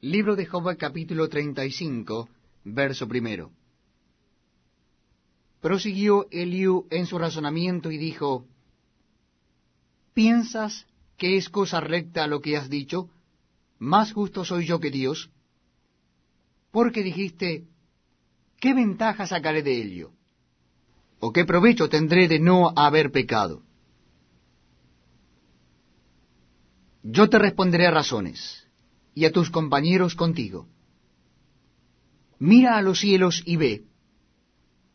Libro de Job capítulo 35, verso primero. Prosiguió Eliú en su razonamiento y dijo, ¿Piensas que es cosa recta lo que has dicho? ¿Más justo soy yo que Dios? Porque dijiste, ¿qué ventaja sacaré de ello? ¿O qué provecho tendré de no haber pecado? Yo te responderé razones y a tus compañeros contigo. Mira a los cielos y ve,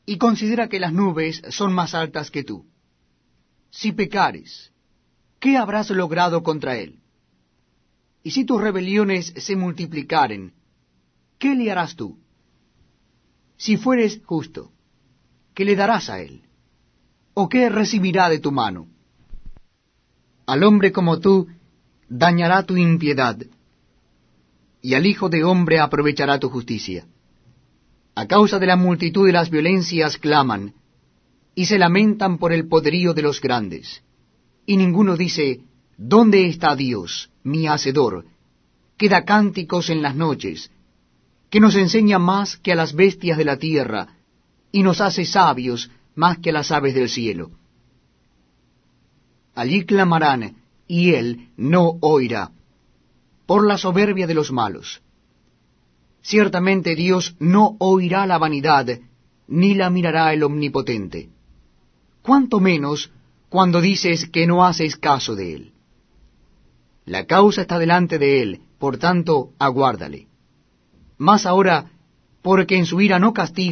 y considera que las nubes son más altas que tú. Si pecares, ¿qué habrás logrado contra él? Y si tus rebeliones se multiplicaren, ¿qué le harás tú? Si fueres justo, ¿qué le darás a él? ¿O qué recibirá de tu mano? Al hombre como tú dañará tu impiedad, y al Hijo de hombre aprovechará tu justicia. A causa de la multitud de las violencias claman, y se lamentan por el poderío de los grandes. Y ninguno dice, ¿Dónde está Dios, mi Hacedor, que da cánticos en las noches, que nos enseña más que a las bestias de la tierra, y nos hace sabios más que a las aves del cielo? Allí clamarán, y él no oirá por la soberbia de los malos. Ciertamente Dios no oirá la vanidad, ni la mirará el omnipotente. Cuanto menos cuando dices que no haces caso de él. La causa está delante de él, por tanto, aguárdale. Mas ahora, porque en su ira no castiga,